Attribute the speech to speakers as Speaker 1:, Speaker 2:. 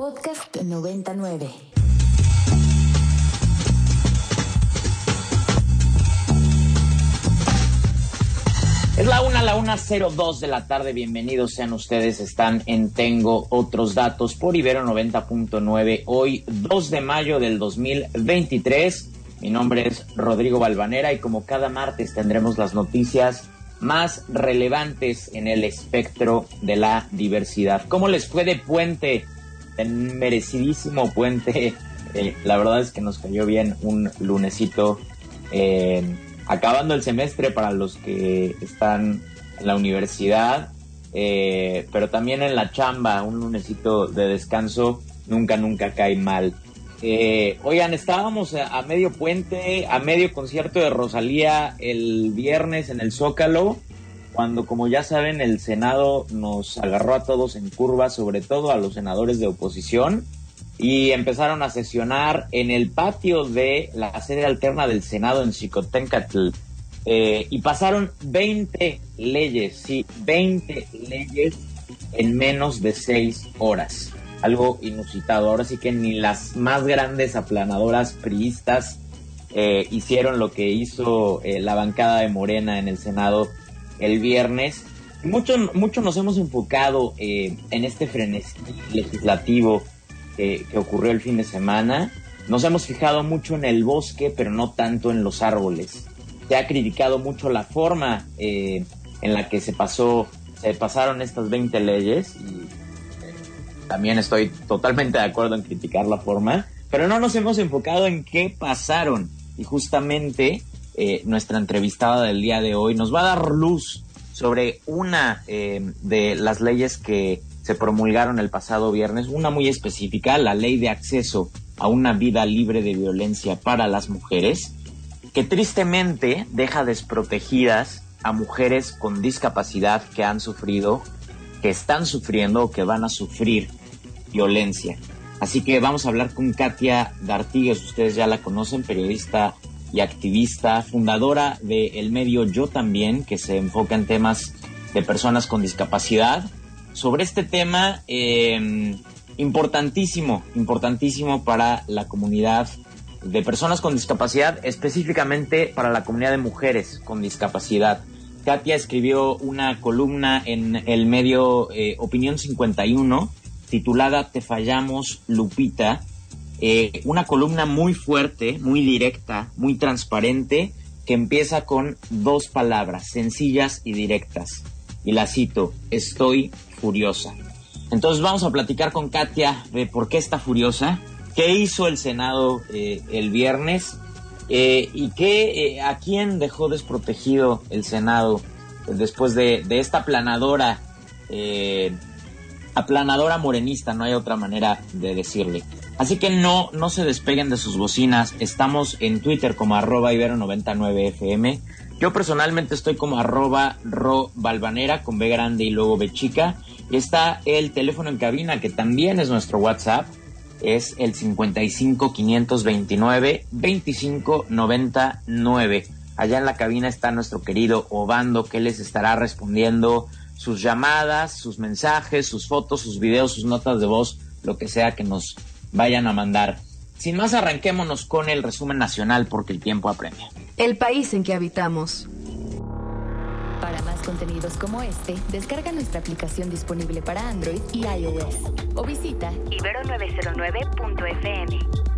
Speaker 1: Podcast 99.
Speaker 2: Es la una, la una cero dos de la tarde. Bienvenidos sean ustedes. Están en Tengo Otros Datos por Ibero 90.9. Hoy, 2 de mayo del 2023. Mi nombre es Rodrigo Balvanera y como cada martes tendremos las noticias más relevantes en el espectro de la diversidad. ¿Cómo les fue de puente? El merecidísimo puente. Eh, la verdad es que nos cayó bien un lunesito. Eh, acabando el semestre para los que están en la universidad, eh, pero también en la chamba, un lunesito de descanso nunca, nunca cae mal. Eh, oigan, estábamos a, medio puente, a medio concierto de Rosalía el viernes en el Zócalo, cuando como ya saben el Senado nos agarró a todos en curva, sobre todo a los senadores de oposición y empezaron a sesionar en el patio de la sede alterna del Senado en Xicoténcatl. Eh, y pasaron 20 leyes, sí, 20 leyes en menos de 6 horas. Algo inusitado. Ahora sí que ni las más grandes aplanadoras priistas eh, hicieron lo que hizo eh, la bancada de Morena en el Senado el viernes. Mucho, mucho nos hemos enfocado en este frenesí legislativo que, ocurrió el fin de semana. Nos hemos fijado mucho en el bosque, pero no tanto en los árboles. Se ha criticado mucho la forma eh, en la que se pasó, se pasaron estas 20 leyes eh, también estoy totalmente de acuerdo en criticar la forma, pero no nos hemos enfocado en qué pasaron y justamente eh, nuestra entrevistada del día de hoy nos va a dar luz sobre una de las leyes que se promulgaron el pasado viernes, una muy específica, la ley de acceso a una vida libre de violencia para las mujeres, que tristemente deja desprotegidas a mujeres con discapacidad que han sufrido, que están sufriendo o que van a sufrir violencia. Así que vamos a hablar con Katia D'Artigues, ustedes ya la conocen, periodista y activista, fundadora del medio Yo también, que se enfoca en temas de personas con discapacidad sobre este tema em, importantísimo, importantísimo para la comunidad de personas con discapacidad, específicamente para la comunidad de mujeres con discapacidad. Katia escribió una columna en el medio eh, Opinión 51 titulada Te fallamos, Lupita. Eh, una columna muy fuerte, muy directa, muy transparente, que empieza con dos palabras, sencillas y directas. Y la cito, estoy furiosa. Entonces vamos a platicar con Katia de por qué está furiosa, qué hizo el Senado eh, el viernes eh, y qué, a quién dejó desprotegido el Senado después de, esta aplanadora, aplanadora morenista, no hay otra manera de decirle. Así que no, no se despeguen de sus bocinas, estamos en Twitter como arroba ibero99fm yo personalmente estoy como arroba ro balvanera con B grande y luego B chica. Y está el teléfono en cabina que también es nuestro WhatsApp. Es el 55 529 25 99. Allá en la cabina está nuestro querido Obando que les estará respondiendo sus llamadas, sus mensajes, sus fotos, sus videos, sus notas de voz, lo que sea que nos vayan a mandar. Sin más, arranquémonos con el resumen nacional porque el tiempo apremia.
Speaker 1: El país en que habitamos. Para más contenidos como este, descarga nuestra aplicación disponible para Android y iOS o visita ibero909.fm.